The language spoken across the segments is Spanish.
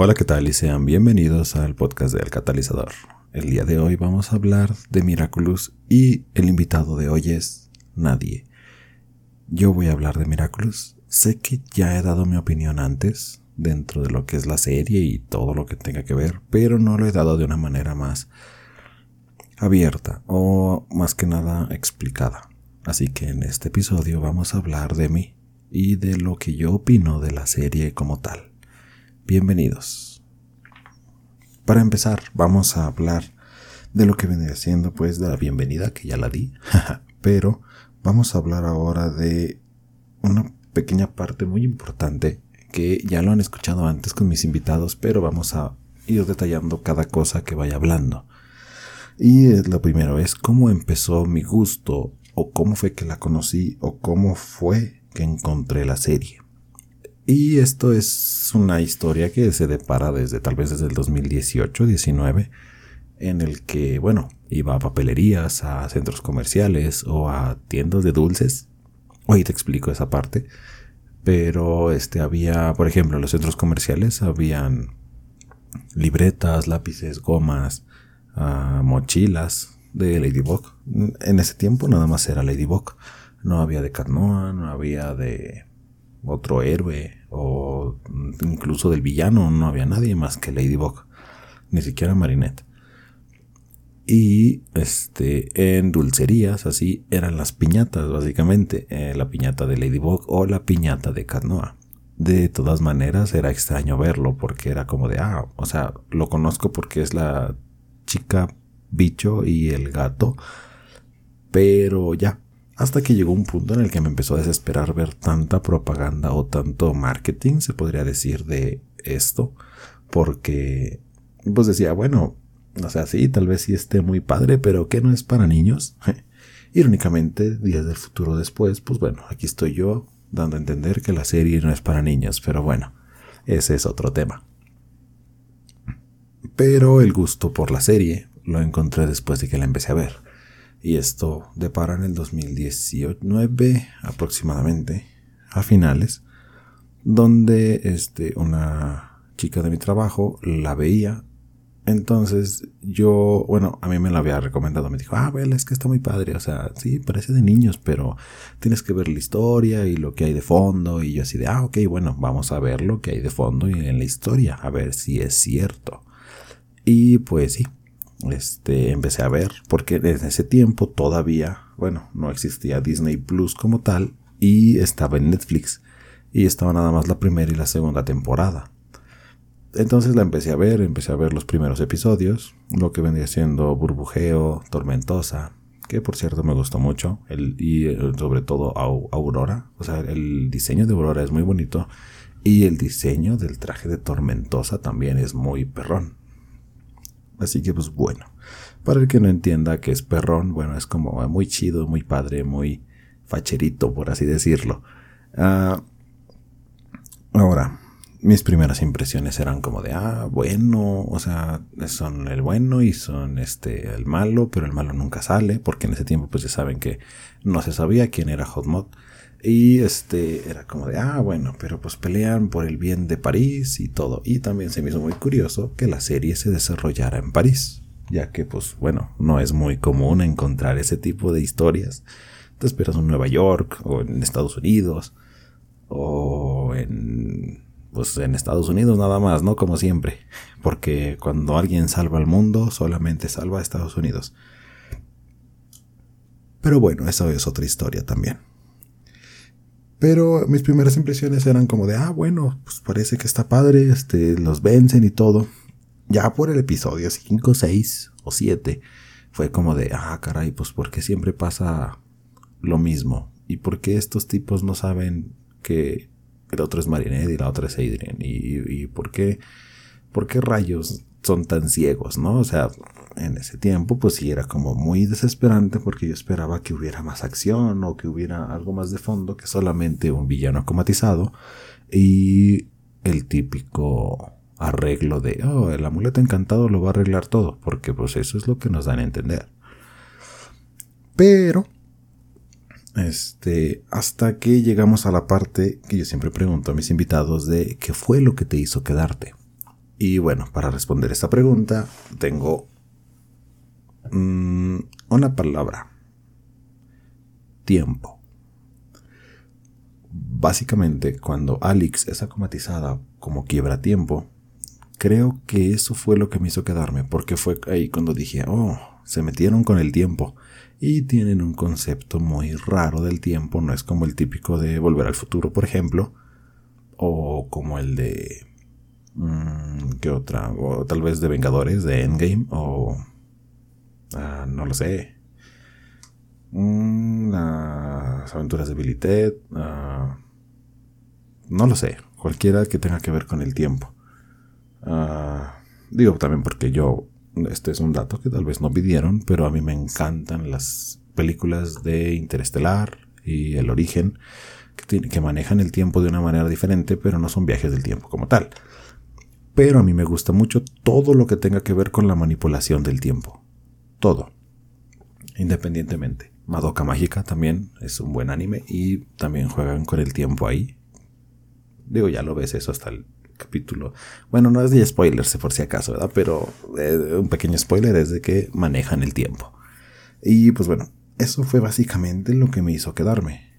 Hola, ¿qué tal? Y sean bienvenidos al podcast del catalizador. El día de hoy vamos a hablar de Miraculous y el invitado de hoy es nadie. Yo voy a hablar de Miraculous. Sé que ya he dado mi opinión antes dentro de lo que es la serie y todo lo que tenga que ver, pero no lo he dado de una manera más abierta o más que nada explicada. Así que en este episodio vamos a hablar de mí y de lo que yo opino de la serie como tal. Bienvenidos. Para empezar, vamos a hablar de lo que viene haciendo, pues, de la bienvenida, que ya la di, pero vamos a hablar ahora de una pequeña parte muy importante que ya lo han escuchado antes con mis invitados, pero vamos a ir detallando cada cosa que vaya hablando. Y lo primero es cómo empezó mi gusto, o cómo fue que la conocí, o cómo fue que encontré la serie. Y esto es una historia que se depara desde tal vez desde el 2018-19, en el que, bueno, iba a papelerías, a centros comerciales o a tiendas de dulces. Hoy te explico esa parte. Pero este había, por ejemplo, en los centros comerciales habían libretas, lápices, gomas, ah, mochilas de Ladybug. En ese tiempo nada más era Ladybug. No había de Carnoa, no había de otro héroe o incluso del villano, no había nadie más que Ladybug, ni siquiera Marinette. Y este, en dulcerías, así eran las piñatas, básicamente, eh, la piñata de Ladybug o la piñata de Canoa. De todas maneras, era extraño verlo porque era como de, ah, o sea, lo conozco porque es la chica bicho y el gato, pero ya, hasta que llegó un punto en el que me empezó a desesperar ver tanta propaganda o tanto marketing, se podría decir, de esto, porque pues decía, bueno, o sea, sí, tal vez sí esté muy padre, pero que no es para niños. Irónicamente, días del futuro después, pues bueno, aquí estoy yo dando a entender que la serie no es para niños, pero bueno, ese es otro tema. Pero el gusto por la serie lo encontré después de que la empecé a ver y esto depara en el 2019 aproximadamente, a finales, donde este, una chica de mi trabajo la veía. Entonces yo, bueno, a mí me la había recomendado, me dijo, ah, vela, es que está muy padre, o sea, sí, parece de niños, pero tienes que ver la historia y lo que hay de fondo, y yo así de, ah, ok, bueno, vamos a ver lo que hay de fondo y en la historia, a ver si es cierto. Y pues sí, este, empecé a ver, porque desde ese tiempo todavía, bueno, no existía Disney Plus como tal, y estaba en Netflix, y estaba nada más la primera y la segunda temporada. Entonces la empecé a ver, empecé a ver los primeros episodios, lo que vendría siendo Burbujeo, Tormentosa, que por cierto me gustó mucho, el, y eh, sobre todo Aurora, o sea, el diseño de Aurora es muy bonito, y el diseño del traje de Tormentosa también es muy perrón. Así que pues bueno, para el que no entienda que es perrón, bueno, es como muy chido, muy padre, muy facherito, por así decirlo. Ah, ahora, mis primeras impresiones eran como de, ah, bueno, o sea, son el bueno y son este el malo, pero el malo nunca sale, porque en ese tiempo pues ya saben que no se sabía quién era Hotmod. Y este era como de, ah, bueno, pero pues pelean por el bien de París y todo. Y también se me hizo muy curioso que la serie se desarrollara en París, ya que pues bueno, no es muy común encontrar ese tipo de historias. Te esperas en Nueva York o en Estados Unidos o en pues en Estados Unidos nada más, ¿no? Como siempre, porque cuando alguien salva al mundo solamente salva a Estados Unidos. Pero bueno, eso es otra historia también. Pero mis primeras impresiones eran como de, ah, bueno, pues parece que está padre, este, los vencen y todo. Ya por el episodio 5, 6 o 7 fue como de, ah, caray, pues porque siempre pasa lo mismo. ¿Y por qué estos tipos no saben que el otro es Marinette y la otra es Adrian? ¿Y, y por, qué, por qué rayos son tan ciegos, no? O sea, en ese tiempo, pues sí era como muy desesperante porque yo esperaba que hubiera más acción o que hubiera algo más de fondo que solamente un villano acomatizado y el típico arreglo de, oh, el amuleto encantado lo va a arreglar todo, porque pues eso es lo que nos dan a entender. Pero, este, hasta que llegamos a la parte que yo siempre pregunto a mis invitados de qué fue lo que te hizo quedarte. Y bueno, para responder esta pregunta tengo mm, una palabra. Tiempo. Básicamente, cuando Alex es acomatizada como quiebra tiempo, creo que eso fue lo que me hizo quedarme, porque fue ahí cuando dije, oh, se metieron con el tiempo y tienen un concepto muy raro del tiempo, no es como el típico de Volver al Futuro, por ejemplo, o como el de... Mm, ¿Qué otra? O tal vez de Vengadores, de Endgame, o... Ah, no lo sé. Mm, las aventuras de Billy Ted. Ah, no lo sé. Cualquiera que tenga que ver con el tiempo. Ah, digo también porque yo este es un dato que tal vez no pidieron, pero a mí me encantan las películas de Interestelar y El Origen, que, que manejan el tiempo de una manera diferente, pero no son viajes del tiempo como tal. Pero a mí me gusta mucho todo lo que tenga que ver con la manipulación del tiempo. Todo. Independientemente. Madoka Mágica también es un buen anime y también juegan con el tiempo ahí. Digo, ya lo ves eso hasta el capítulo. Bueno, no es de spoilers por si acaso, ¿verdad? Pero eh, un pequeño spoiler es de que manejan el tiempo. Y pues bueno, eso fue básicamente lo que me hizo quedarme.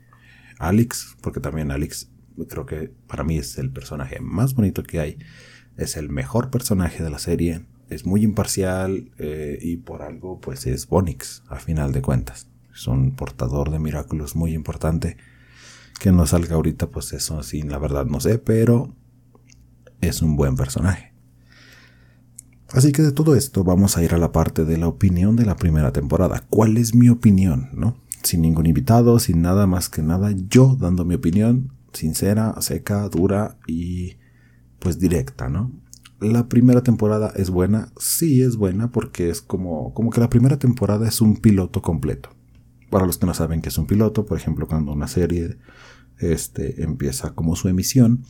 Alex, porque también Alex creo que para mí es el personaje más bonito que hay. Es el mejor personaje de la serie. Es muy imparcial eh, y por algo pues es Bonix a final de cuentas. Es un portador de Miraculous muy importante. Que no salga ahorita pues eso sí, la verdad no sé, pero es un buen personaje. Así que de todo esto vamos a ir a la parte de la opinión de la primera temporada. ¿Cuál es mi opinión? ¿No? Sin ningún invitado, sin nada más que nada, yo dando mi opinión sincera, seca, dura y pues directa, ¿no? La primera temporada es buena, sí es buena porque es como, como que la primera temporada es un piloto completo. Para los que no saben que es un piloto, por ejemplo, cuando una serie este, empieza como su emisión,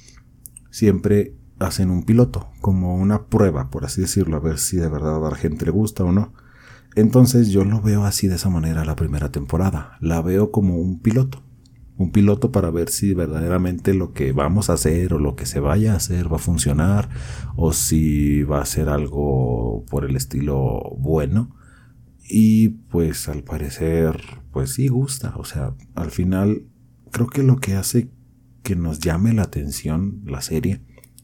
siempre hacen un piloto, como una prueba, por así decirlo, a ver si de verdad a la gente le gusta o no. Entonces yo lo veo así de esa manera la primera temporada, la veo como un piloto, un piloto para ver si verdaderamente lo que vamos a hacer o lo que se vaya a hacer va a funcionar o si va a ser algo por el estilo bueno. Y pues al parecer, pues sí gusta, o sea, al final creo que lo que hace que nos llame la atención la serie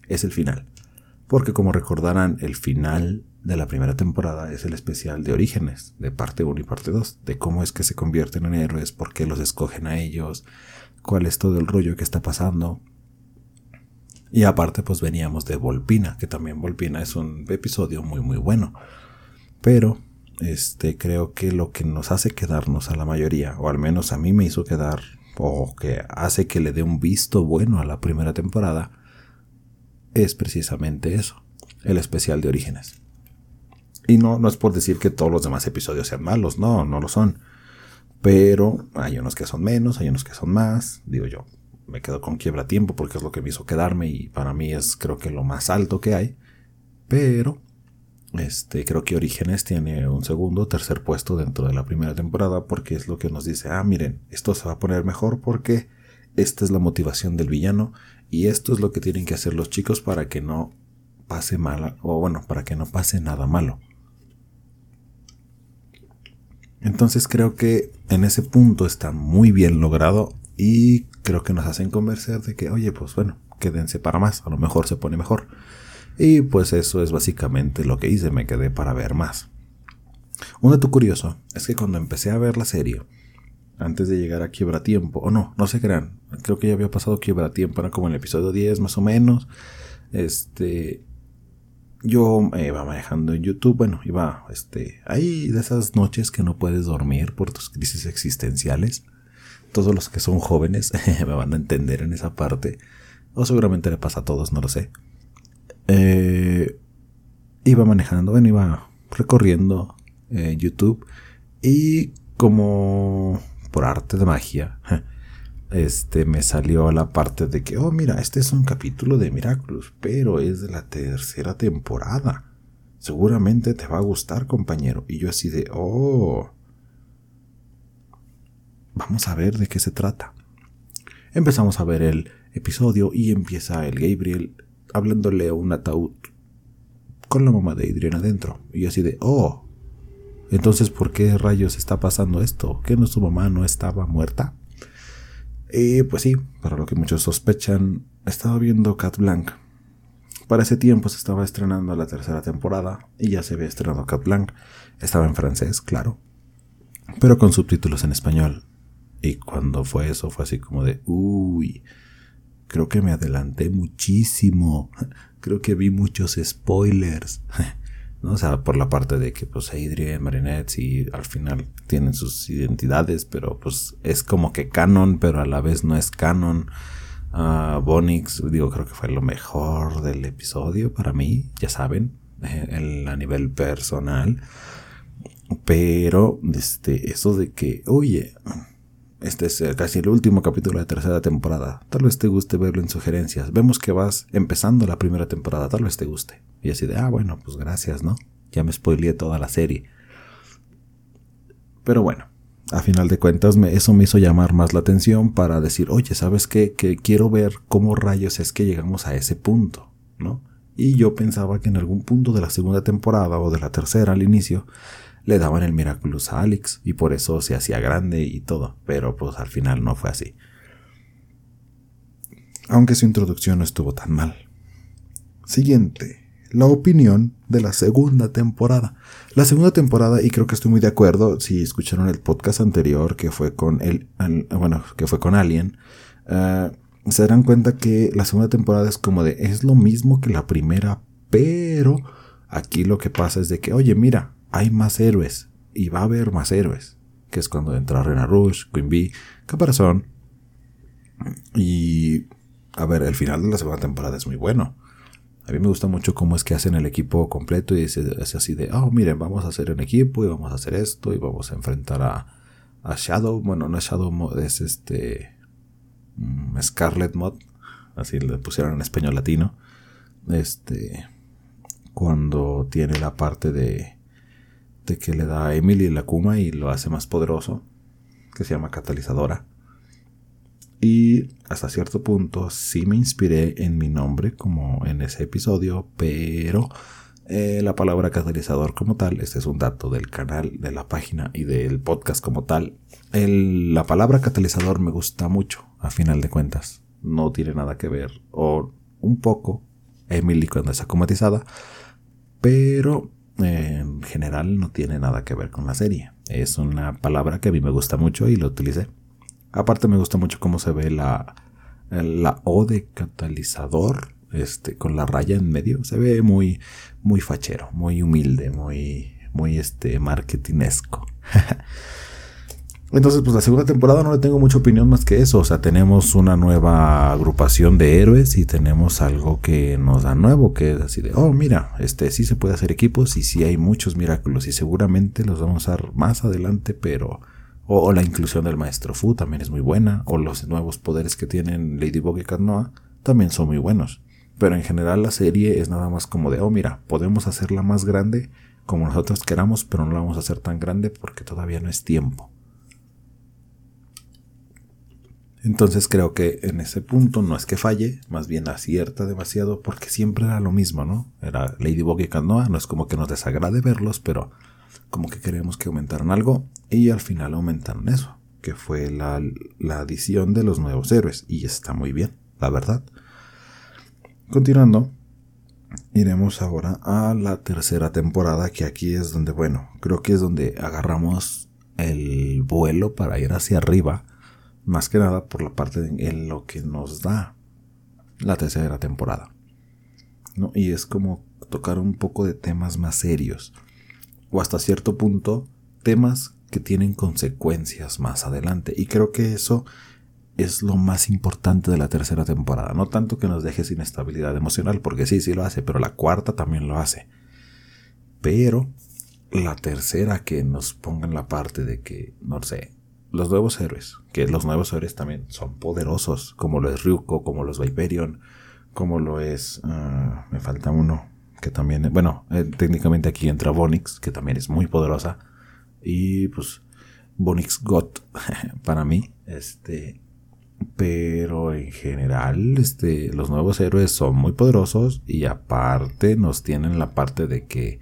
es el final. Porque como recordarán, el final de la primera temporada es el especial de Orígenes, de parte 1 y parte 2, de cómo es que se convierten en héroes, por qué los escogen a ellos, cuál es todo el rollo que está pasando. Y aparte pues veníamos de Volpina, que también Volpina es un episodio muy muy bueno. Pero este creo que lo que nos hace quedarnos a la mayoría, o al menos a mí me hizo quedar, o que hace que le dé un visto bueno a la primera temporada, es precisamente eso, el especial de orígenes. Y no, no es por decir que todos los demás episodios sean malos, no, no lo son. Pero hay unos que son menos, hay unos que son más. Digo yo, me quedo con quiebra tiempo porque es lo que me hizo quedarme y para mí es creo que lo más alto que hay. Pero este, creo que Orígenes tiene un segundo tercer puesto dentro de la primera temporada porque es lo que nos dice, ah, miren, esto se va a poner mejor porque esta es la motivación del villano y esto es lo que tienen que hacer los chicos para que no pase mal, o bueno, para que no pase nada malo. Entonces creo que en ese punto está muy bien logrado y creo que nos hacen convencer de que, oye, pues bueno, quédense para más, a lo mejor se pone mejor. Y pues eso es básicamente lo que hice, me quedé para ver más. Un dato curioso es que cuando empecé a ver la serie, antes de llegar a Quiebra Tiempo, o no, no se crean, creo que ya había pasado Quiebra Tiempo, era como en el episodio 10 más o menos. Este, yo iba manejando en YouTube, bueno, iba, este, hay de esas noches que no puedes dormir por tus crisis existenciales. Todos los que son jóvenes me van a entender en esa parte, o seguramente le pasa a todos, no lo sé. Eh, iba manejando, bueno, iba recorriendo eh, YouTube y como por arte de magia, este me salió la parte de que, oh, mira, este es un capítulo de Miraculous, pero es de la tercera temporada. Seguramente te va a gustar, compañero. Y yo así de, oh. Vamos a ver de qué se trata. Empezamos a ver el episodio y empieza el Gabriel hablándole a un ataúd con la mamá de Adrian adentro. Y así de, oh, entonces ¿por qué rayos está pasando esto? ¿Que no su mamá no estaba muerta? Y pues sí, para lo que muchos sospechan, estaba viendo Cat Blanc. Para ese tiempo se estaba estrenando la tercera temporada y ya se había estrenado Cat Blanc. Estaba en francés, claro, pero con subtítulos en español. Y cuando fue eso, fue así como de, uy, creo que me adelanté muchísimo. Creo que vi muchos spoilers. ¿no? O sea, por la parte de que pues Adrian, Marinette y al final tienen sus identidades, pero pues es como que canon, pero a la vez no es canon. Uh, Bonix, digo, creo que fue lo mejor del episodio para mí, ya saben, eh, a nivel personal. Pero, este, eso de que, oye, este es casi el último capítulo de tercera temporada. Tal vez te guste verlo en sugerencias. Vemos que vas empezando la primera temporada. Tal vez te guste. Y así de, ah, bueno, pues gracias, ¿no? Ya me spoileé toda la serie. Pero bueno, a final de cuentas eso me hizo llamar más la atención para decir, oye, ¿sabes qué? Que quiero ver cómo rayos es que llegamos a ese punto, ¿no? Y yo pensaba que en algún punto de la segunda temporada o de la tercera al inicio le daban el Miraculous a Alex y por eso se hacía grande y todo, pero pues al final no fue así. Aunque su introducción no estuvo tan mal. Siguiente, la opinión de la segunda temporada. La segunda temporada, y creo que estoy muy de acuerdo, si escucharon el podcast anterior que fue con el, bueno, que fue con Alien, eh, se darán cuenta que la segunda temporada es como de, es lo mismo que la primera, pero aquí lo que pasa es de que, oye, mira, hay más héroes y va a haber más héroes, que es cuando entra Rena Rush, Queen Bee, Caparazón. Y a ver, el final de la segunda temporada es muy bueno. A mí me gusta mucho cómo es que hacen el equipo completo y es, así de, oh, miren, vamos a hacer un equipo y vamos a hacer esto y vamos a enfrentar a, a Shadow. Bueno, no es Shadow, es este mm, Scarlet Mod, así le pusieron en español latino. Este, cuando tiene la parte de que le da a Emily la Kuma y lo hace más poderoso, que se llama catalizadora. Y hasta cierto punto sí me inspiré en mi nombre, como en ese episodio, pero eh, la palabra catalizador como tal, este es un dato del canal, de la página y del podcast como tal. la palabra catalizador me gusta mucho, a final de cuentas. No tiene nada que ver, o un poco, Emily cuando está comatizada, pero en general no tiene nada que ver con la serie. Es una palabra que a mí me gusta mucho y lo utilicé. Aparte me gusta mucho cómo se ve la, la O de catalizador, este, con la raya en medio. Se ve muy, muy fachero, muy humilde, muy, muy este, marketinesco. Entonces, pues la segunda temporada no le tengo mucha opinión más que eso. O sea, tenemos una nueva agrupación de héroes y tenemos algo que nos da nuevo, que es así de, oh, mira, este sí se puede hacer equipos y sí hay muchos milagros y seguramente los vamos a usar más adelante, pero... O, la inclusión del maestro Fu también es muy buena, o los nuevos poderes que tienen Ladybug y Carnoa también son muy buenos. Pero en general la serie es nada más como de, oh, mira, podemos hacerla más grande como nosotros queramos, pero no la vamos a hacer tan grande porque todavía no es tiempo. Entonces creo que en ese punto no es que falle, más bien acierta demasiado porque siempre era lo mismo, ¿no? Era Ladybug y Canoa, no es como que nos desagrade verlos, pero como que queremos que aumentaran algo y al final aumentaron eso, que fue la, la adición de los nuevos héroes y está muy bien, la verdad. Continuando, iremos ahora a la tercera temporada, que aquí es donde, bueno, creo que es donde agarramos el vuelo para ir hacia arriba más que nada por la parte en lo que nos da la tercera temporada. ¿no? Y es como tocar un poco de temas más serios. O hasta cierto punto, temas que tienen consecuencias más adelante. Y creo que eso es lo más importante de la tercera temporada. No tanto que nos deje sin estabilidad emocional, porque sí, sí lo hace, pero la cuarta también lo hace. Pero la tercera que nos ponga en la parte de que, no sé, los nuevos héroes, que los nuevos héroes también son poderosos, como lo es Ryuko, como lo es Viperion, como lo es... Ah, me falta uno, que también... Bueno, eh, técnicamente aquí entra Bonix, que también es muy poderosa. Y pues Bonix God, para mí, este... Pero en general, este, los nuevos héroes son muy poderosos y aparte nos tienen la parte de que,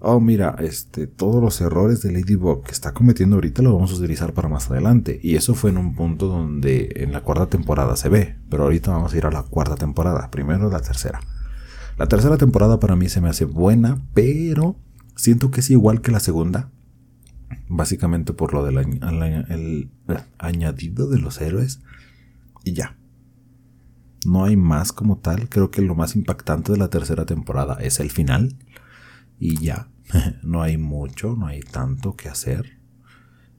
oh mira, este, todos los errores de Ladybug que está cometiendo ahorita lo vamos a utilizar para más adelante. Y eso fue en un punto donde en la cuarta temporada se ve, pero ahorita vamos a ir a la cuarta temporada, primero la tercera. La tercera temporada para mí se me hace buena, pero siento que es igual que la segunda. Básicamente por lo del el añadido de los héroes y ya. No hay más como tal. Creo que lo más impactante de la tercera temporada es el final. Y ya. no hay mucho, no hay tanto que hacer.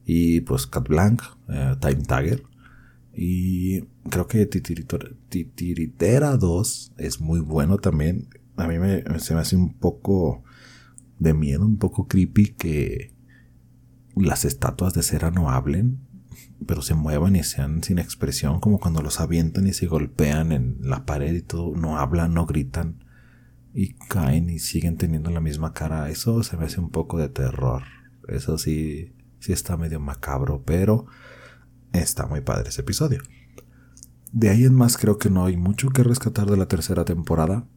Y pues Cat Blanc, eh, Time Tagger. Y creo que Titiritera 2 es muy bueno también. A mí me, se me hace un poco de miedo, un poco creepy que las estatuas de cera no hablen pero se muevan y sean sin expresión, como cuando los avientan y se golpean en la pared y todo, no hablan, no gritan y caen y siguen teniendo la misma cara. Eso se me hace un poco de terror. Eso sí, sí está medio macabro, pero está muy padre ese episodio. De ahí en más creo que no hay mucho que rescatar de la tercera temporada.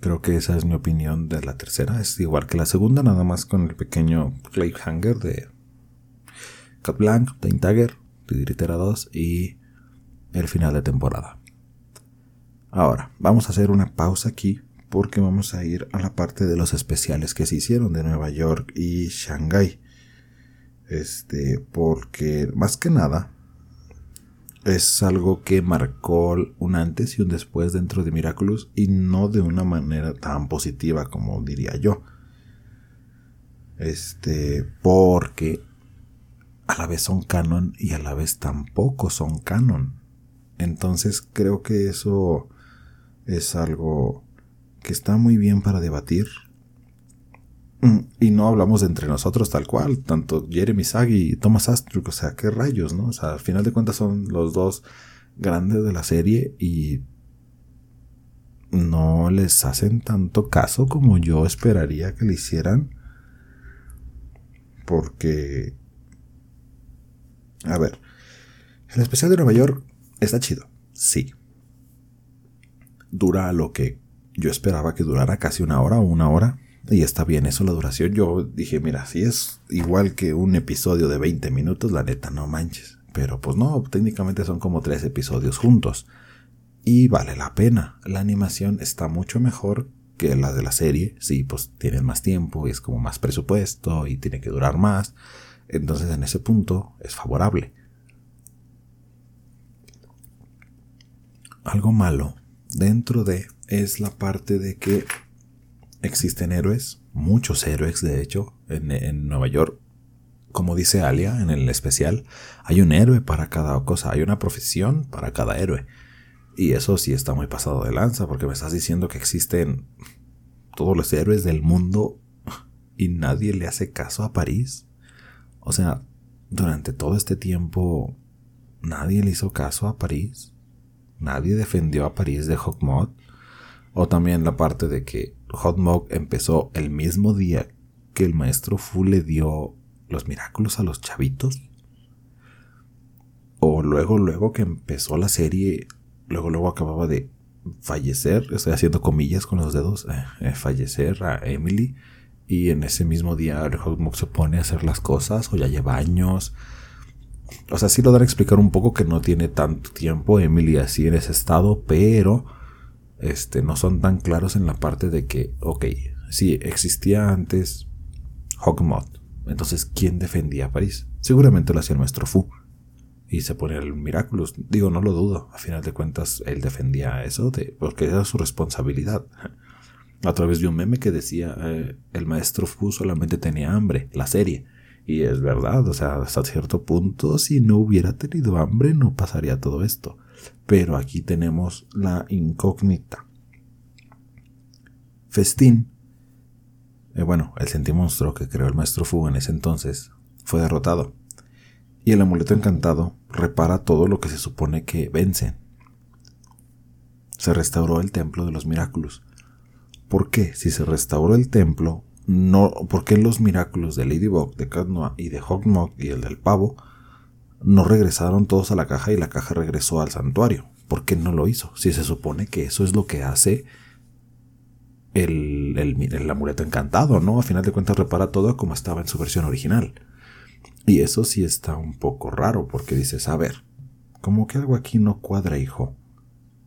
Creo que esa es mi opinión de la tercera. Es igual que la segunda, nada más con el pequeño cliffhanger de Cat Blanc, Time Tagger, 2 y el final de temporada. Ahora, vamos a hacer una pausa aquí porque vamos a ir a la parte de los especiales que se hicieron de Nueva York y Shanghai. Este, porque más que nada es algo que marcó un antes y un después dentro de Miraculous y no de una manera tan positiva como diría yo. Este, porque a la vez son canon y a la vez tampoco son canon. Entonces creo que eso es algo que está muy bien para debatir. Y no hablamos de entre nosotros tal cual, tanto Jeremy Sagi y Thomas Astruc, o sea, qué rayos, ¿no? O sea, al final de cuentas son los dos grandes de la serie y no les hacen tanto caso como yo esperaría que le hicieran. Porque a ver, el especial de Nueva York está chido, sí. Dura lo que yo esperaba que durara casi una hora o una hora. Y está bien eso la duración. Yo dije, mira, si es igual que un episodio de 20 minutos, la neta, no manches. Pero pues no, técnicamente son como tres episodios juntos. Y vale la pena. La animación está mucho mejor que la de la serie. Sí, pues tienen más tiempo y es como más presupuesto y tiene que durar más. Entonces en ese punto es favorable. Algo malo dentro de es la parte de que existen héroes, muchos héroes de hecho, en, Nueva York. Como dice Alia en el especial, hay un héroe para cada cosa, hay una profesión para cada héroe. Y eso sí está muy pasado de lanza, porque me estás diciendo que existen todos los héroes del mundo y nadie le hace caso a París. O sea, durante todo este tiempo nadie le hizo caso a París. Nadie defendió a París de Hawkmoth. O también la parte de que Hawkmoth empezó el mismo día que el maestro Fu le dio los milagros a los chavitos. O luego, luego que empezó la serie, luego, luego acababa de fallecer, estoy haciendo comillas con los dedos, eh, eh, fallecer a Emily y en ese mismo día Hawkmoth se pone a hacer las cosas o ya lleva años. O sea, sí lo dan a explicar un poco que no tiene tanto tiempo Emily así en ese estado, pero este, no son tan claros en la parte de que, ok, si existía antes Hawkmoth, entonces ¿quién defendía a París? Seguramente lo hacía el maestro Fu. Y se pone el Miraculous. Digo, no lo dudo. A final de cuentas, él defendía eso porque era su responsabilidad a través de un meme que decía eh, el maestro Fu solamente tenía hambre, la serie. Y es verdad, o sea, hasta cierto punto, si no hubiera tenido hambre, no pasaría todo esto. Pero aquí tenemos la incógnita. Festín, eh, bueno, el sentimonstruo que creó el maestro Fu en ese entonces, fue derrotado. Y el amuleto encantado repara todo lo que se supone que vence. Se restauró el templo de los Miraculous ¿Por qué? Si se restauró el templo, no, ¿por qué los milagros de Ladybug, de Cat y de Hawkmoth y el del pavo no regresaron todos a la caja y la caja regresó al santuario. ¿Por qué no lo hizo? Si se supone que eso es lo que hace el, el, amuleto encantado, ¿no? A final de cuentas repara todo como estaba en su versión original. Y eso sí está un poco raro porque dices, a ver, como que algo aquí no cuadra, hijo.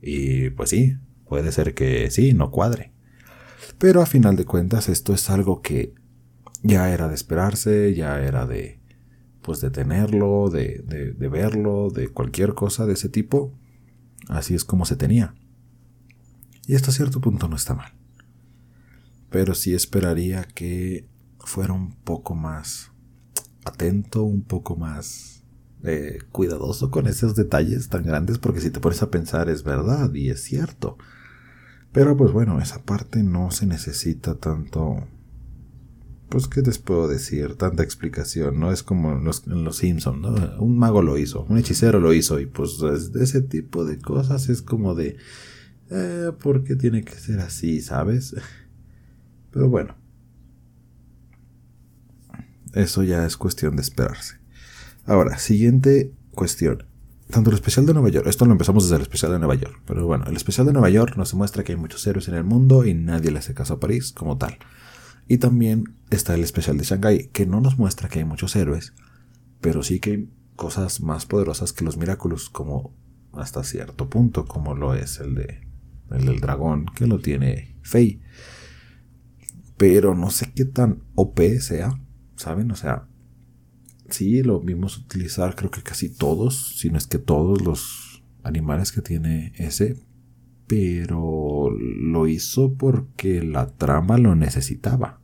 Y pues sí, puede ser que sí, no cuadre. Pero a final de cuentas esto es algo que ya era de esperarse, ya era de pues de tenerlo, de, de, verlo, de cualquier cosa de ese tipo. Así es como se tenía. Y hasta cierto punto no está mal. Pero sí esperaría que fuera un poco más atento, un poco más eh, cuidadoso con esos detalles tan grandes, porque si te pones a pensar es verdad y es cierto. Pero pues bueno, esa parte no se necesita tanto... Pues qué les puedo decir, tanta explicación, no es como en los, los Simpsons, ¿no? Un mago lo hizo, un hechicero lo hizo y pues ese tipo de cosas es como de... Eh, ¿Por qué tiene que ser así, sabes? Pero bueno, eso ya es cuestión de esperarse. Ahora, siguiente cuestión. Tanto el especial de Nueva York, esto lo empezamos desde el especial de Nueva York, pero bueno, el especial de Nueva York nos muestra que hay muchos héroes en el mundo y nadie le hace caso a París como tal. Y también está el especial de Shanghai, que no nos muestra que hay muchos héroes, pero sí que hay cosas más poderosas que los Miraculous, como hasta cierto punto, como lo es el de el del dragón, que lo tiene Fei. Pero no sé qué tan OP sea, ¿saben? O sea, sí, lo vimos utilizar creo que casi todos, si no es que todos los animales que tiene ese, pero lo hizo porque la trama lo necesitaba.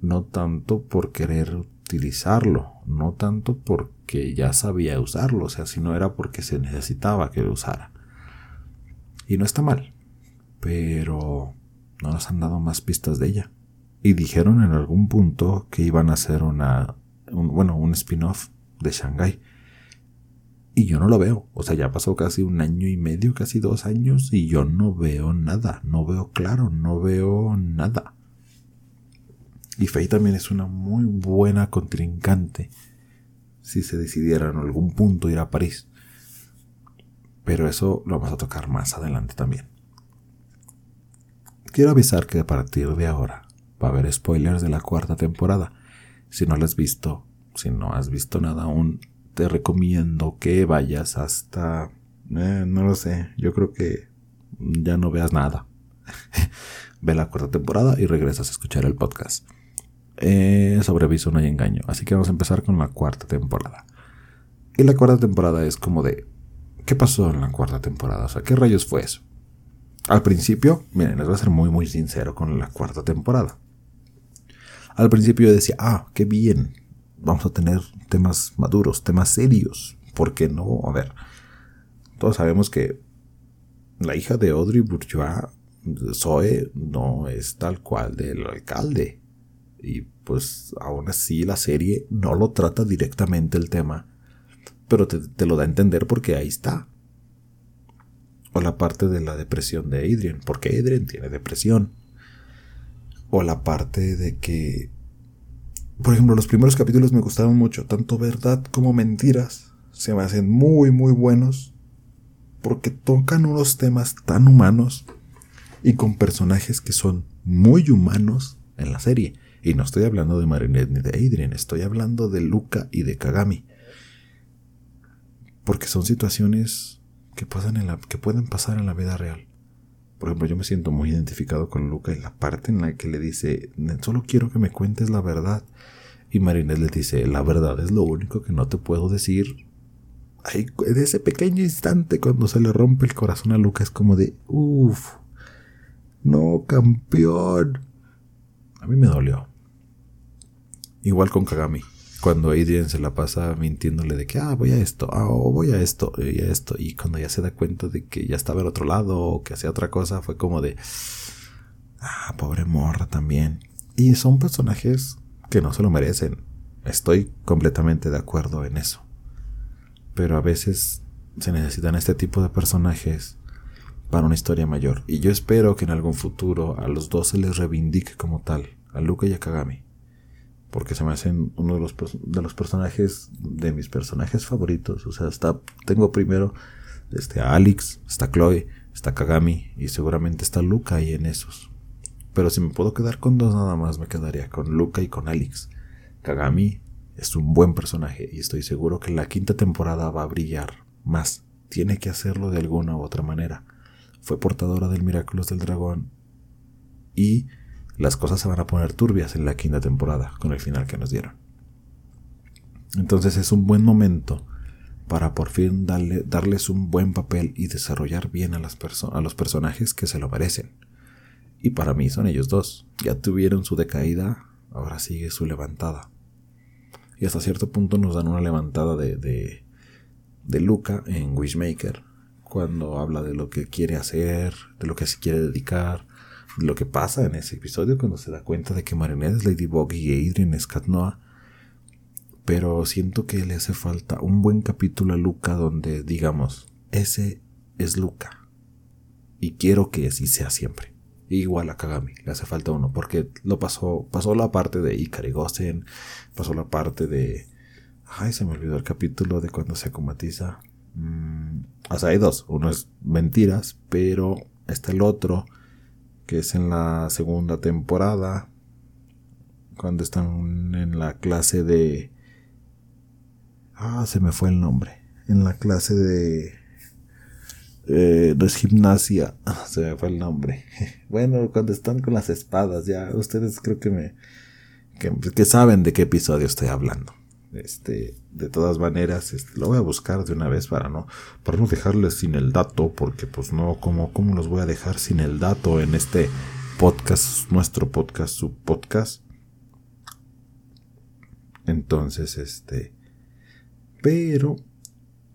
No tanto por querer utilizarlo, no tanto porque ya sabía usarlo, o sea, si no era porque se necesitaba que lo usara. Y no está mal, pero no nos han dado más pistas de ella y dijeron en algún punto que iban a hacer una, bueno, un spin-off de Shanghai. Y yo no lo veo. O sea, ya pasó casi un año y medio, casi dos años, y yo no veo nada. No veo claro, no veo nada. Y Faye también es una muy buena contrincante si se decidiera en algún punto ir a París. Pero eso lo vamos a tocar más adelante también. Quiero avisar que a partir de ahora va a haber spoilers de la cuarta temporada. Si no lo has visto, si no has visto nada aún, te recomiendo que vayas hasta... Eh, no lo sé, yo creo que ya no veas nada. Ve la cuarta temporada y regresas a escuchar el podcast. Eh, sobre aviso no hay engaño. Así que vamos a empezar con la cuarta temporada. Y la cuarta temporada es como de... ¿Qué pasó en la cuarta temporada? O sea, ¿qué rayos fue eso? Al principio, miren, les voy a ser muy muy sincero con la cuarta temporada. Al principio yo decía, ah, qué bien, vamos a tener temas maduros, temas serios. ¿Por qué no? A ver, todos sabemos que la hija de Audrey Bourgeois, Zoe, no es tal cual del alcalde. Y pues aún así la serie no lo trata directamente el tema, pero te, te lo da a entender porque ahí está. O la parte de la depresión de Adrian, porque Adrian tiene depresión o la parte de que, por ejemplo, los primeros capítulos me gustaron mucho, tanto verdad como mentiras, se me hacen muy, muy buenos, porque tocan unos temas tan humanos y con personajes que son muy humanos en la serie. Y no estoy hablando de Marinette ni de Adrian, estoy hablando de Luca y de Kagami. Porque son situaciones que, pasan en la, que pueden pasar en la vida real. Por ejemplo, yo me siento muy identificado con Luca en la parte en la que le dice, solo quiero que me cuentes la verdad. Y Marinette le dice, la verdad es lo único que no te puedo decir. Ay, en ese pequeño instante cuando se le rompe el corazón a Luca es como de, uff, no, campeón. A mí me dolió. Igual con Kagami cuando Adrian se la pasa mintiéndole de que, ah, voy a esto, ah, voy a esto, y a esto, y cuando ya se da cuenta de que ya estaba al otro lado o que hacía otra cosa, fue como de, ah, pobre morra también. Y son personajes que no se lo merecen. Estoy completamente de acuerdo en eso. Pero a veces se necesitan este tipo de personajes para una historia mayor. Y yo espero que en algún futuro a los dos se les reivindique como tal, a Luca y a Kagami porque se me hacen uno de los, de los personajes, de mis personajes favoritos. O sea, está, tengo primero este, a Alex, está Chloe, está Kagami y seguramente está Luca ahí en esos. Pero si me puedo quedar con dos nada más, me quedaría con Luca y con Alex. Kagami es un buen personaje y estoy seguro que la quinta temporada va a brillar más. Tiene que hacerlo de alguna u otra manera. Fue portadora del Miraculous del Dragón y las cosas se van a poner turbias en la quinta temporada con el final que nos dieron. Entonces es un buen momento para por fin darle, darles un buen papel y desarrollar bien a, las a los personajes que se lo merecen. Y para mí son ellos dos. Ya tuvieron su decaída, ahora sigue su levantada. Y hasta cierto punto nos dan una levantada de, de, de Luca en Wishmaker, cuando habla de lo que quiere hacer, de lo que se quiere dedicar, de lo que pasa en ese episodio cuando se da cuenta de que Marinette es Ladybug y Adrian es Cat Noah. Pero siento que le hace falta un buen capítulo a Luca donde digamos, ese es Luca. Y quiero que así sea siempre igual a Kagami, le hace falta uno, porque lo pasó, pasó la parte de Ikari Gosen, pasó la parte de... Ay, se me olvidó el capítulo de cuando se acomatiza. Mm, o sea, hay dos, uno es mentiras, pero está el otro, que es en la segunda temporada, cuando están en la clase de... Ah, se me fue el nombre. En la clase de eh, no gimnasia, se me fue el nombre. Bueno, cuando están con las espadas, ya ustedes creo que me que, saben de qué episodio estoy hablando. Este, de todas maneras, este, lo voy a buscar de una vez para no, para no dejarles sin el dato, porque pues no, como, cómo los voy a dejar sin el dato en este podcast, nuestro podcast, su podcast. Entonces, este, pero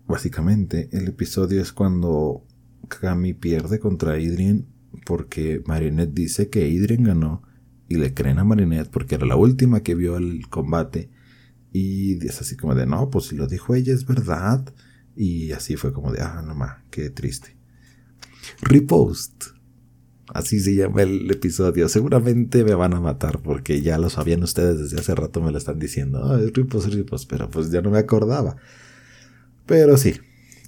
básicamente el episodio es cuando Kagami pierde contra Adrien porque Marinette dice que Adrien ganó y le creen a Marinette porque era la última que vio el combate y es así como de no, pues si lo dijo ella es verdad y así fue como de ah, no más, qué triste. Repost. Así se llama el episodio. Seguramente me van a matar porque ya lo sabían ustedes desde hace rato, me lo están diciendo. Ah, es repost, repost, pero pues ya no me acordaba. Pero sí,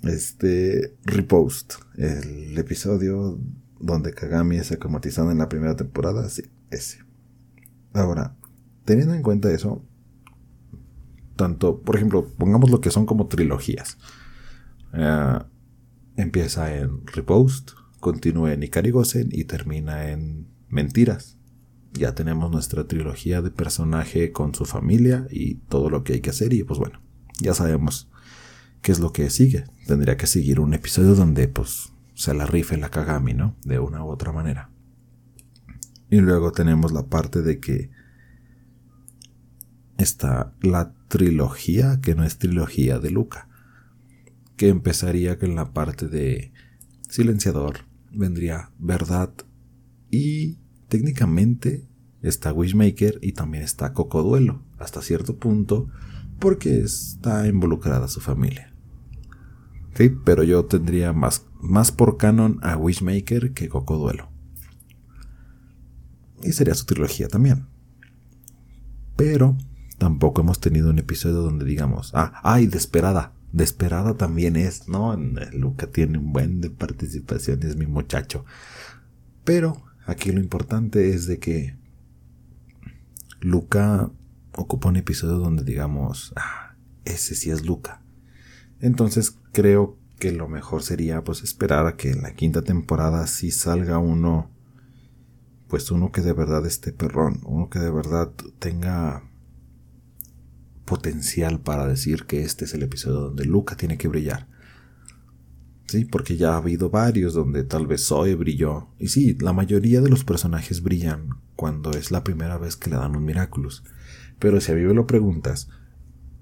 este Repost, el episodio donde Kagami es acomatizado en la primera temporada, sí, ese. Ahora, teniendo en cuenta eso, tanto, por ejemplo, pongamos lo que son como trilogías. Eh, empieza en Repost, continúa en Ikarigosen y termina en Mentiras. Ya tenemos nuestra trilogía de personaje con su familia y todo lo que hay que hacer y pues bueno, ya sabemos qué es lo que sigue. Tendría que seguir un episodio donde pues se la rife la Kagami, ¿no? De una u otra manera. Y luego tenemos la parte de que está la trilogía, que no es trilogía de Luca, que empezaría con la parte de silenciador, vendría verdad y técnicamente está Wishmaker y también está Cocoduelo, hasta cierto punto, porque está involucrada su familia. Sí, pero yo tendría más, más por canon a Wishmaker que Cocoduelo. Y sería su trilogía también. Pero tampoco hemos tenido un episodio donde digamos, ah, ay, Desperada. Desperada también es, ¿no? Luca tiene un buen de participación, es mi muchacho. Pero aquí lo importante es de que Luca ocupa un episodio donde digamos, ah, ese sí es Luca. Entonces creo que lo mejor sería pues esperar a que en la quinta temporada sí salga uno, pues uno que de verdad esté perrón, uno que de verdad tenga potencial para decir que este es el episodio donde Luca tiene que brillar. Sí, porque ya ha habido varios donde tal vez Zoe brilló. Y sí, la mayoría de los personajes brillan cuando es la primera vez que le dan un Miraculous. Pero si a mí me lo preguntas,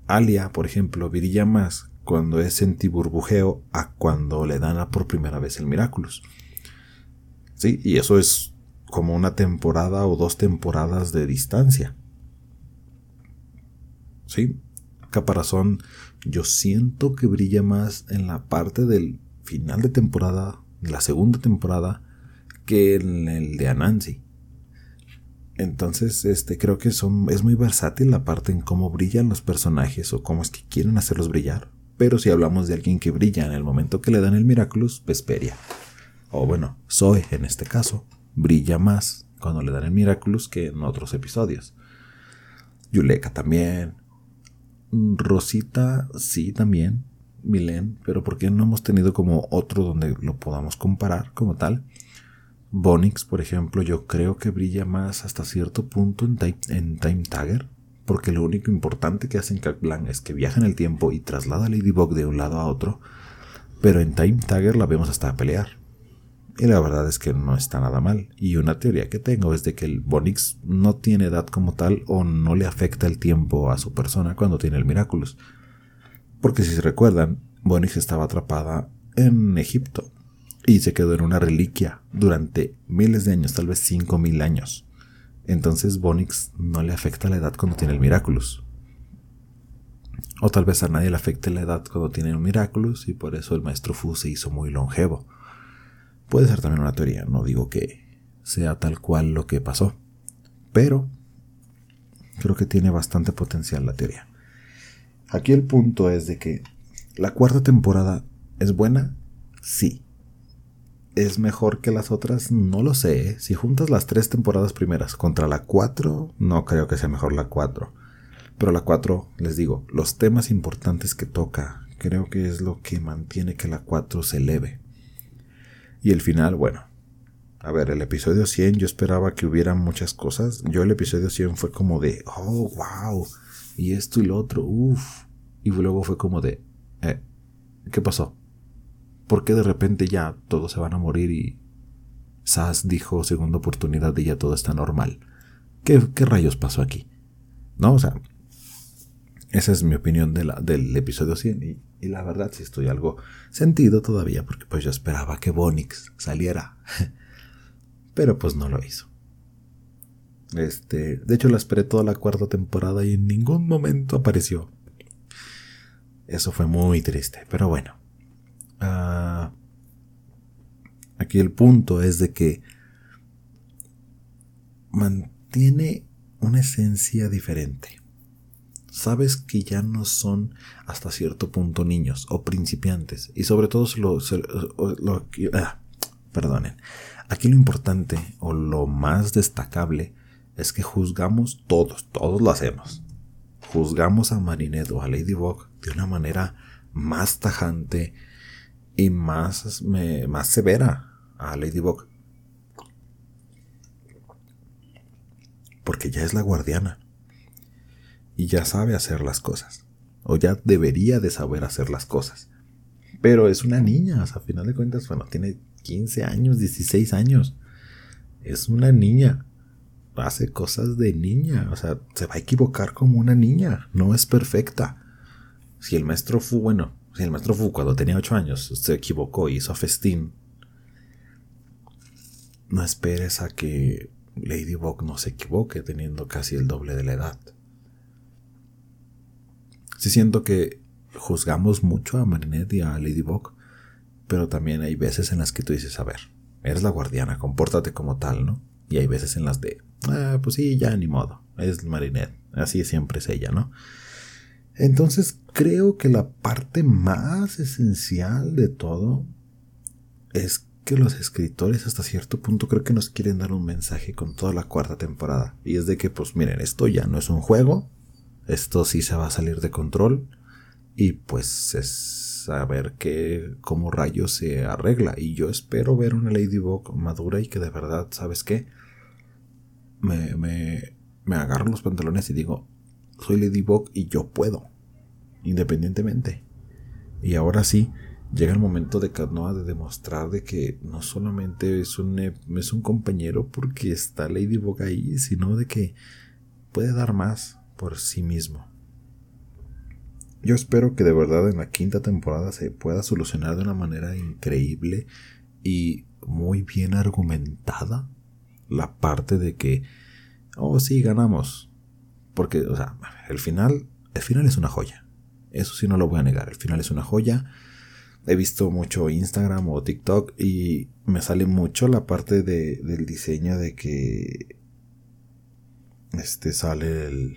Alia, por ejemplo, brilla más cuando es en tiburbujeo a cuando le dan por primera vez el Miraculous. Sí, y eso es como una temporada o dos temporadas de distancia. Sí, Caparazón, yo siento que brilla más en la parte del final de temporada, la segunda temporada, que en el de Anansi. Entonces, este, creo que son, es muy versátil la parte en cómo brillan los personajes o cómo es que quieren hacerlos brillar. Pero si hablamos de alguien que brilla en el momento que le dan el Miraculous, Vesperia. O bueno, Zoe en este caso, brilla más cuando le dan el Miraculous que en otros episodios. Yuleka también. Rosita, sí, también. Milen, pero porque no hemos tenido como otro donde lo podamos comparar como tal. Bonix, por ejemplo, yo creo que brilla más hasta cierto punto en Time, en time Tagger, porque lo único importante que hace en es que viaja en el tiempo y traslada a Ladybug de un lado a otro, pero en Time Tagger la vemos hasta pelear. Y la verdad es que no está nada mal. Y una teoría que tengo es de que el Bonix no tiene edad como tal o no le afecta el tiempo a su persona cuando tiene el Miraculous. Porque si se recuerdan, Bonix estaba atrapada en Egipto y se quedó en una reliquia durante miles de años, tal vez cinco mil años. Entonces Bonix no le afecta la edad cuando tiene el Miraculous. O tal vez a nadie le afecte la edad cuando tiene el Miraculous y por eso el maestro Fu se hizo muy longevo. Puede ser también una teoría, no digo que sea tal cual lo que pasó, pero creo que tiene bastante potencial la teoría. Aquí el punto es de que la cuarta temporada es buena, sí. ¿Es mejor que las otras? No lo sé. ¿eh? Si juntas las tres temporadas primeras contra la cuatro, no creo que sea mejor la cuatro. Pero la cuatro, les digo, los temas importantes que toca, creo que es lo que mantiene que la cuatro se eleve. Y el final, bueno. A ver, el episodio 100 yo esperaba que hubiera muchas cosas. Yo el episodio 100 fue como de, oh, wow. Y esto y lo otro, uff. Y luego fue como de, eh, ¿qué pasó? ¿Por qué de repente ya todos se van a morir y Sass dijo segunda oportunidad y ya todo está normal? ¿Qué, qué rayos pasó aquí? ¿No? O sea, esa es mi opinión de la, del episodio 100 y y la verdad sí estoy algo sentido todavía porque pues yo esperaba que Bonix saliera. Pero pues no lo hizo. Este, de hecho la esperé toda la cuarta temporada y en ningún momento apareció. Eso fue muy triste, pero bueno. Ah, aquí el punto es de que mantiene una esencia diferente sabes que ya no son hasta cierto punto niños o principiantes. Y sobre todo lo, lo, ah, perdonen. Aquí lo importante o lo más destacable es que juzgamos todos, todos lo hacemos. Juzgamos a Marinette o a Ladybug de una manera más tajante y más, más severa a Ladybug. Porque ya es la guardiana y ya sabe hacer las cosas. O ya debería de saber hacer las cosas. Pero es una niña, o sea, a final de cuentas, bueno, tiene 15 años, 16 años. Es una niña. Hace cosas de niña, o sea, se va a equivocar como una niña, no es perfecta. Si el maestro Fu, bueno, si el maestro Fu cuando tenía 8 años se equivocó y hizo festín, no esperes a que Ladybug no se equivoque teniendo casi el doble de la edad. Sí siento que juzgamos mucho a Marinette y a Ladybug, pero también hay veces en las que tú dices, a ver, eres la guardiana, compórtate como tal, ¿no? Y hay veces en las de, ah, pues sí, ya ni modo, es Marinette, así siempre es ella, ¿no? Entonces creo que la parte más esencial de todo es que los escritores hasta cierto punto creo que nos quieren dar un mensaje con toda la cuarta temporada. Y es de que, pues miren, esto ya no es un juego, esto sí se va a salir de control y pues es saber que cómo rayos se arregla y yo espero ver una Ladybug madura y que de verdad, ¿sabes qué? Me, me, me agarro los pantalones y digo, soy Ladybug y yo puedo, independientemente. Y ahora sí, llega el momento de Canoa de demostrar de que no solamente es un, es un compañero porque está Ladybug ahí, sino de que puede dar más, por sí mismo. Yo espero que de verdad en la quinta temporada se pueda solucionar de una manera increíble y muy bien argumentada la parte de que, oh sí, ganamos. Porque, o sea, el final, el final es una joya. Eso sí no lo voy a negar, el final es una joya. He visto mucho Instagram o TikTok y me sale mucho la parte de, del diseño de que este sale el,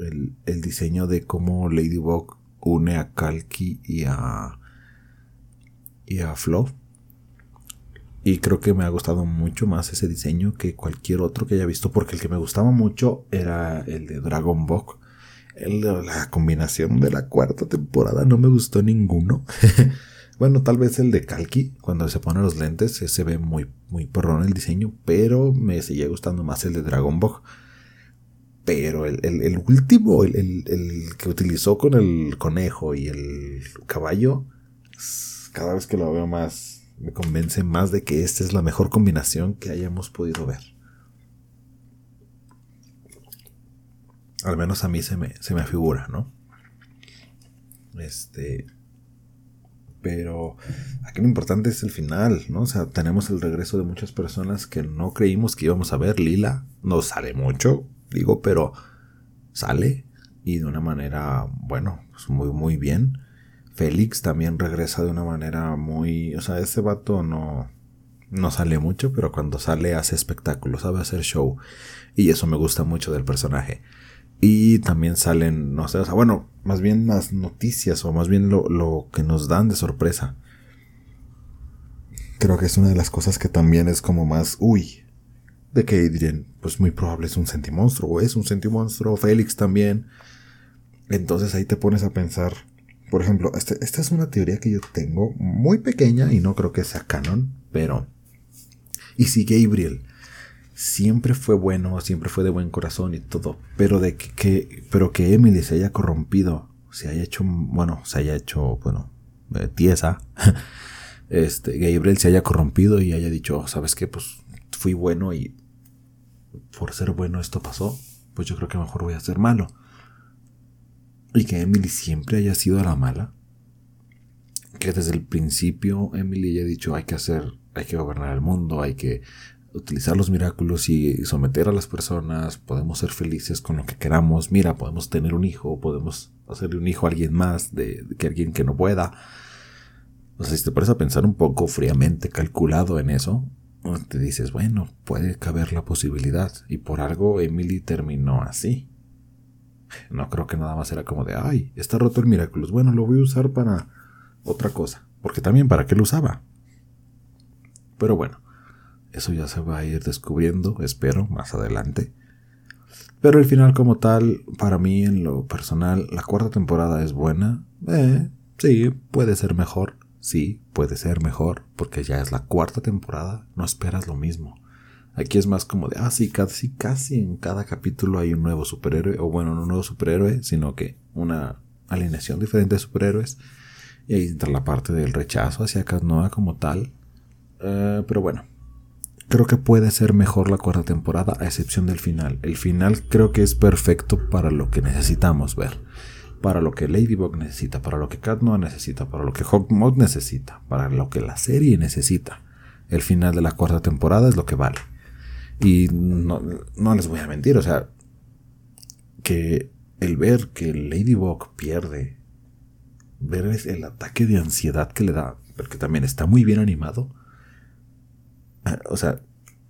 el, diseño de cómo Ladybug une a Kalki y a y a Flo. Y creo que me ha gustado mucho más ese diseño que cualquier otro que haya visto, porque el que me gustaba mucho era el de Dragon Ball. El la combinación de la cuarta temporada no me gustó ninguno. bueno, tal vez el de Kalki, cuando se pone los lentes, se ve muy, muy perrón el diseño, pero me seguía gustando más el de Dragon Ball. Pero el, último, el, que utilizó con el conejo y el caballo, cada vez que lo veo más, me convence más de que esta es la mejor combinación que hayamos podido ver. Al menos a mí se me, se me figura, ¿no? Este. Pero aquí lo importante es el final, ¿no? O sea, tenemos el regreso de muchas personas que no creímos que íbamos a ver. Lila no sale mucho, digo, pero sale y de una manera, bueno, pues muy, muy bien. Félix también regresa de una manera muy, o sea, ese vato no, no sale mucho, pero cuando sale hace espectáculo, sabe hacer show. Y eso me gusta mucho del personaje. Y también salen, no sé, o sea, bueno, más bien las noticias o más bien lo, lo que nos dan de sorpresa. Creo que es una de las cosas que también es como más, uy, de que dirían, pues muy probable es un sentimonstruo, o es un sentimonstruo, Félix también. Entonces ahí te pones a pensar, por ejemplo, este, esta es una teoría que yo tengo, muy pequeña y no creo que sea canon, pero... Y si Gabriel siempre fue bueno, siempre fue de buen corazón y todo, pero de que, pero que Emily se haya corrompido, se haya hecho, bueno, se haya hecho, bueno, eh, tiesa, este, Gabriel se haya corrompido y haya dicho, ¿sabes qué? Pues fui bueno y por ser bueno esto pasó, pues yo creo que mejor voy a ser malo. Y que Emily siempre haya sido la mala. Que desde el principio Emily haya dicho hay que hacer, hay que gobernar el mundo, hay que utilizar los milagros y someter a las personas, podemos ser felices con lo que queramos, mira, podemos tener un hijo, podemos hacerle un hijo a alguien más de, que alguien que no pueda. O sea, si te pones a pensar un poco fríamente calculado en eso, te dices, bueno, puede caber la posibilidad. Y por algo Emily terminó así. No creo que nada más era como de, ay, está roto el Miraculous. Bueno, lo voy a usar para otra cosa. Porque también para qué lo usaba. Pero bueno, eso ya se va a ir descubriendo, espero, más adelante. Pero el final como tal, para mí en lo personal, la cuarta temporada es buena. Eh, sí, puede ser mejor. Sí, puede ser mejor, porque ya es la cuarta temporada, no esperas lo mismo. Aquí es más como de, ah, sí, casi, casi en cada capítulo hay un nuevo superhéroe, o bueno, no un nuevo superhéroe, sino que una alineación diferente de superhéroes. Y ahí entra la parte del rechazo hacia Noah como tal. Eh, pero bueno, creo que puede ser mejor la cuarta temporada, a excepción del final. El final creo que es perfecto para lo que necesitamos ver para lo que Ladybug necesita, para lo que Cat necesita, para lo que Hawkmoth necesita, para lo que la serie necesita. El final de la cuarta temporada es lo que vale. Y no, les voy a mentir, o sea, que el ver que Ladybug pierde, ver el ataque de ansiedad que le da, porque también está muy bien animado, eh, o sea,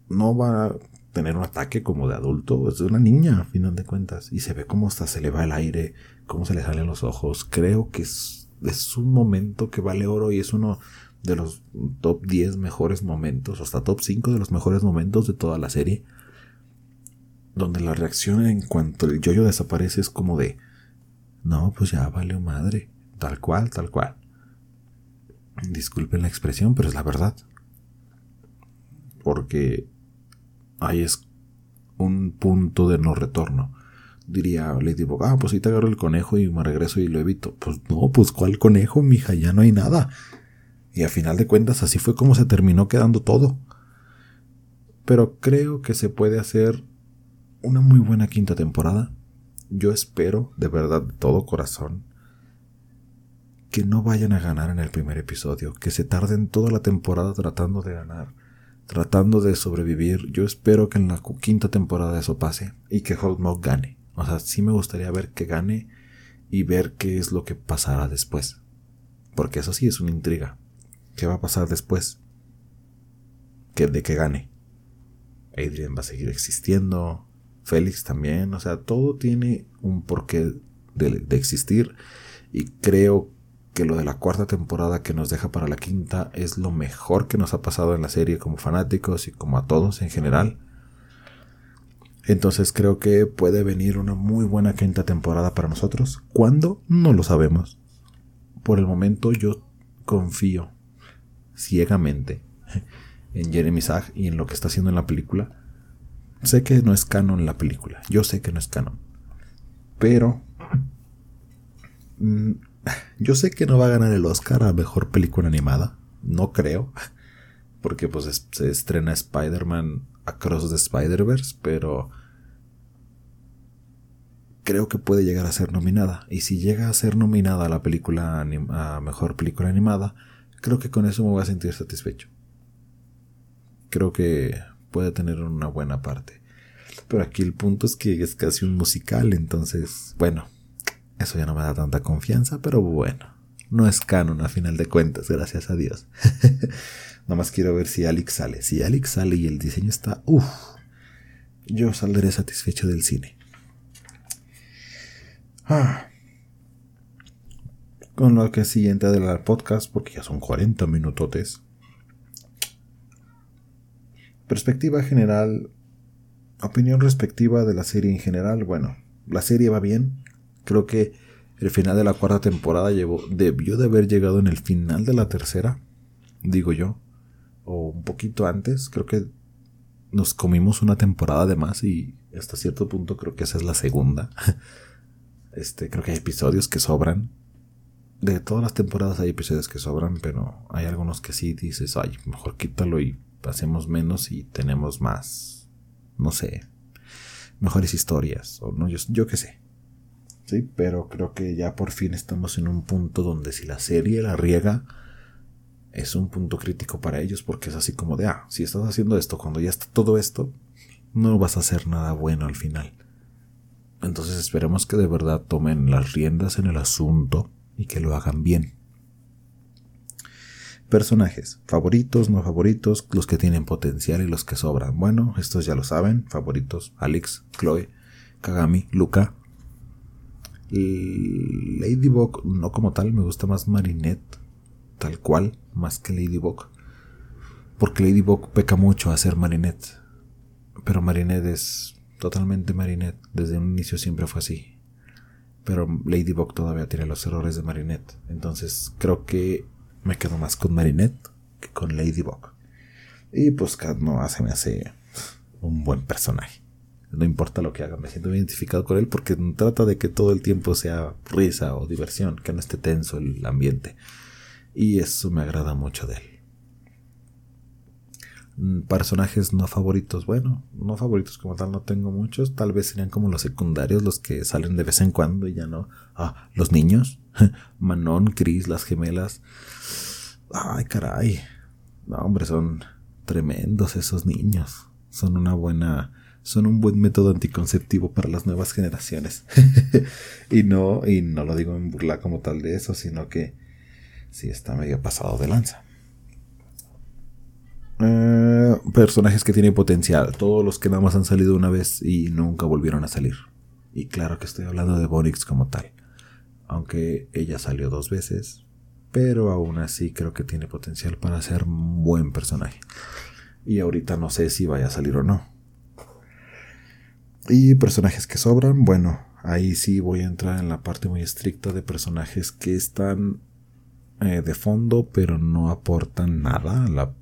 no va a tener un ataque como de adulto, es una niña a final de cuentas, y se ve cómo hasta se le va el aire, cómo se le salen los ojos. Creo que es, un momento que vale oro y es uno de los top 10 mejores momentos, hasta top 5 de los mejores momentos de toda la serie. Donde la reacción en cuanto el yoyo desaparece es como de, no, pues ya vale madre, tal cual, tal cual. Disculpen la expresión, pero es la verdad. Porque ahí es un punto de no retorno diría Ladybug, ah, pues ahí te agarro el conejo y me regreso y lo evito. Pues no, pues ¿cuál conejo, mija? Ya no hay nada. Y a final de cuentas así fue como se terminó quedando todo. Pero creo que se puede hacer una muy buena quinta temporada. Yo espero, de verdad, de todo corazón, que no vayan a ganar en el primer episodio, que se tarden toda la temporada tratando de ganar, tratando de sobrevivir. Yo espero que en la quinta temporada eso pase y que Hulk gane. O sea, sí me gustaría ver que gane y ver qué es lo que pasará después. Porque eso sí es una intriga. ¿Qué va a pasar después? ¿Que de que gane? Adrian va a seguir existiendo. Félix también, o sea, todo tiene un porqué de existir y creo que lo de la cuarta temporada que nos deja para la quinta es lo mejor que nos ha pasado en la serie como fanáticos y como a todos en general. Entonces creo que puede venir una muy buena quinta temporada para nosotros. ¿Cuándo? No lo sabemos. Por el momento yo confío ciegamente en Jeremy Zag y en lo que está haciendo en la película. Sé que no es canon la película. Yo sé que no es canon. Pero mm, yo sé que no va a ganar el Oscar a mejor película animada. No creo. Porque pues se estrena Spider-Man Across the Spider-Verse. Pero creo que puede llegar a ser nominada. Y si llega a ser nominada a la película a mejor película animada, creo que con eso me voy a sentir satisfecho. Creo que puede tener una buena parte. Pero aquí el punto es que es casi un musical, entonces, bueno, eso ya no me da tanta confianza, pero bueno, no es canon a final de cuentas, gracias a Dios. Nada más quiero ver si Alex sale. Si Alex sale y el diseño está, uff, yo saldré satisfecho del cine. Ah. Con lo que siguiente del podcast, porque ya son 40 minutotes. Perspectiva general, opinión respectiva de la serie en general. Bueno, la serie va bien, Creo que el final de la cuarta temporada debió de haber llegado en el final de la tercera, digo yo, o un poquito antes. Creo que nos comimos una temporada de más y hasta cierto punto creo que esa es la segunda. Este, creo que hay episodios que sobran. De todas las temporadas hay episodios que sobran, pero hay algunos que sí dices, ay, mejor quítalo y hacemos menos y tenemos más, no sé, mejores historias, o no, yo qué sé. Sí, pero creo que ya por fin estamos en un punto donde si la serie la riega, es un punto crítico para ellos porque es así como de, ah, si estás haciendo esto cuando ya está todo esto, no vas a hacer nada bueno al final. Entonces esperemos que de verdad tomen las riendas en el asunto y que lo hagan bien. Personajes, favoritos, no favoritos, los que tienen potencial y los que sobran. Bueno, estos ya lo saben, favoritos, Alex, Chloe, Kagami, Luca, Ladybug, no como tal, me gusta más Marinette, tal cual, más que Ladybug. Porque Ladybug peca mucho a ser Marinette. Pero Marinette es totalmente Marinette. Desde un inicio siempre fue así. Pero Ladybug todavía tiene los errores de Marinette. Entonces creo que me quedo más con Marinette que con Ladybug. Y pues Cat no se me hace un buen personaje no importa lo que haga, me siento identificado con él porque trata de que todo el tiempo sea risa o diversión, que no esté tenso el ambiente. Y eso me agrada mucho de él. Mm, personajes no favoritos, bueno, no favoritos como tal no tengo muchos, tal vez serían como los secundarios, los que salen de vez en cuando y ya no. Ah, los niños, Manon, Chris, las gemelas. Ay, caray. No, hombre, son tremendos esos niños. Son una buena son un buen método anticonceptivo para las nuevas generaciones. y no, y no lo digo en burla como tal de eso, sino que sí está medio pasado de lanza. Eh, personajes que tienen potencial, todos los que nada más han salido una vez y nunca volvieron a salir. Y claro que estoy hablando de Bonix como tal. Aunque ella salió dos veces, pero aún así creo que tiene potencial para ser un buen personaje. Y ahorita no sé si vaya a salir o no. Y personajes que sobran, bueno, ahí sí voy a entrar en la parte muy estricta de personajes que están eh, de fondo, pero no aportan nada a la,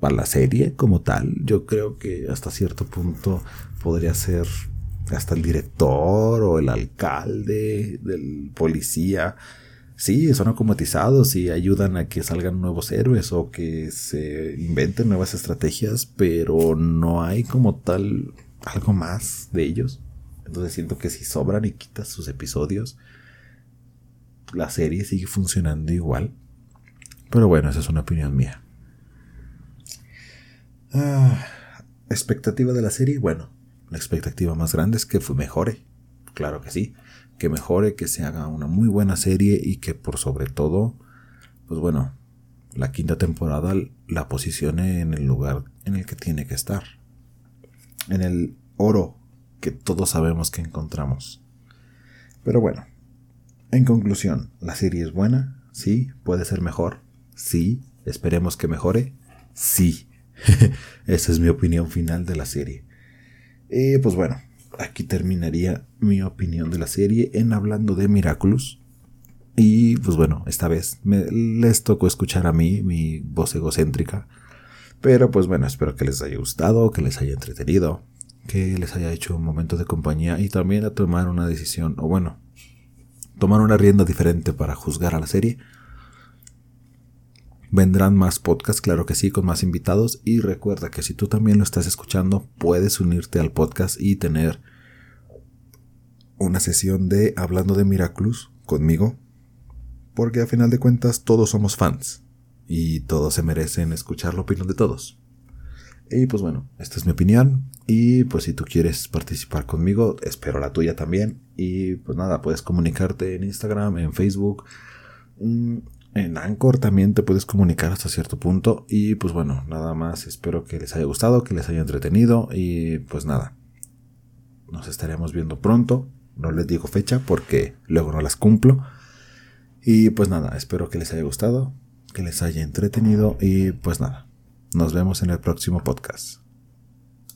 a la serie como tal. Yo creo que hasta cierto punto podría ser hasta el director o el alcalde del policía. Sí, son automatizados y ayudan a que salgan nuevos héroes o que se inventen nuevas estrategias, pero no hay como tal algo más de ellos. Entonces siento que si sobran y quitas sus episodios, la serie sigue funcionando igual. Pero bueno, esa es una opinión mía. Ah, expectativa de la serie, bueno, la expectativa más grande es que mejore. Claro que sí, que mejore, que se haga una muy buena serie y que por sobre todo, pues bueno, la quinta temporada la posicione en el lugar en el que tiene que estar en el oro que todos sabemos que encontramos. Pero bueno, en conclusión, la serie es buena, sí, puede ser mejor, sí, esperemos que mejore, sí. Esa es mi opinión final de la serie. Y pues bueno, aquí terminaría mi opinión de la serie en hablando de Miraculous. Y pues bueno, esta vez me, les tocó escuchar a mí, mi voz egocéntrica. Pero pues bueno, espero que les haya gustado, que les haya entretenido, que les haya hecho un momento de compañía y también a tomar una decisión, o bueno, tomar una rienda diferente para juzgar a la serie. Vendrán más podcasts, claro que sí, con más invitados. Y recuerda que si tú también lo estás escuchando, puedes unirte al podcast y tener una sesión de Hablando de Miraculous conmigo. Porque a final de cuentas todos somos fans. Y todos se merecen escuchar la opinión de todos. Y pues bueno, esta es mi opinión. Y pues si tú quieres participar conmigo, espero la tuya también. Y pues nada, puedes comunicarte en Instagram, en Facebook. Mm, en Anchor también te puedes comunicar hasta cierto punto. Y pues bueno, nada más espero que les haya gustado, que les haya entretenido. Y pues nada, nos estaremos viendo pronto. No les digo fecha porque luego no las cumplo. Y pues nada, espero que les haya gustado, que les haya entretenido. Y pues nada, nos vemos en el próximo podcast.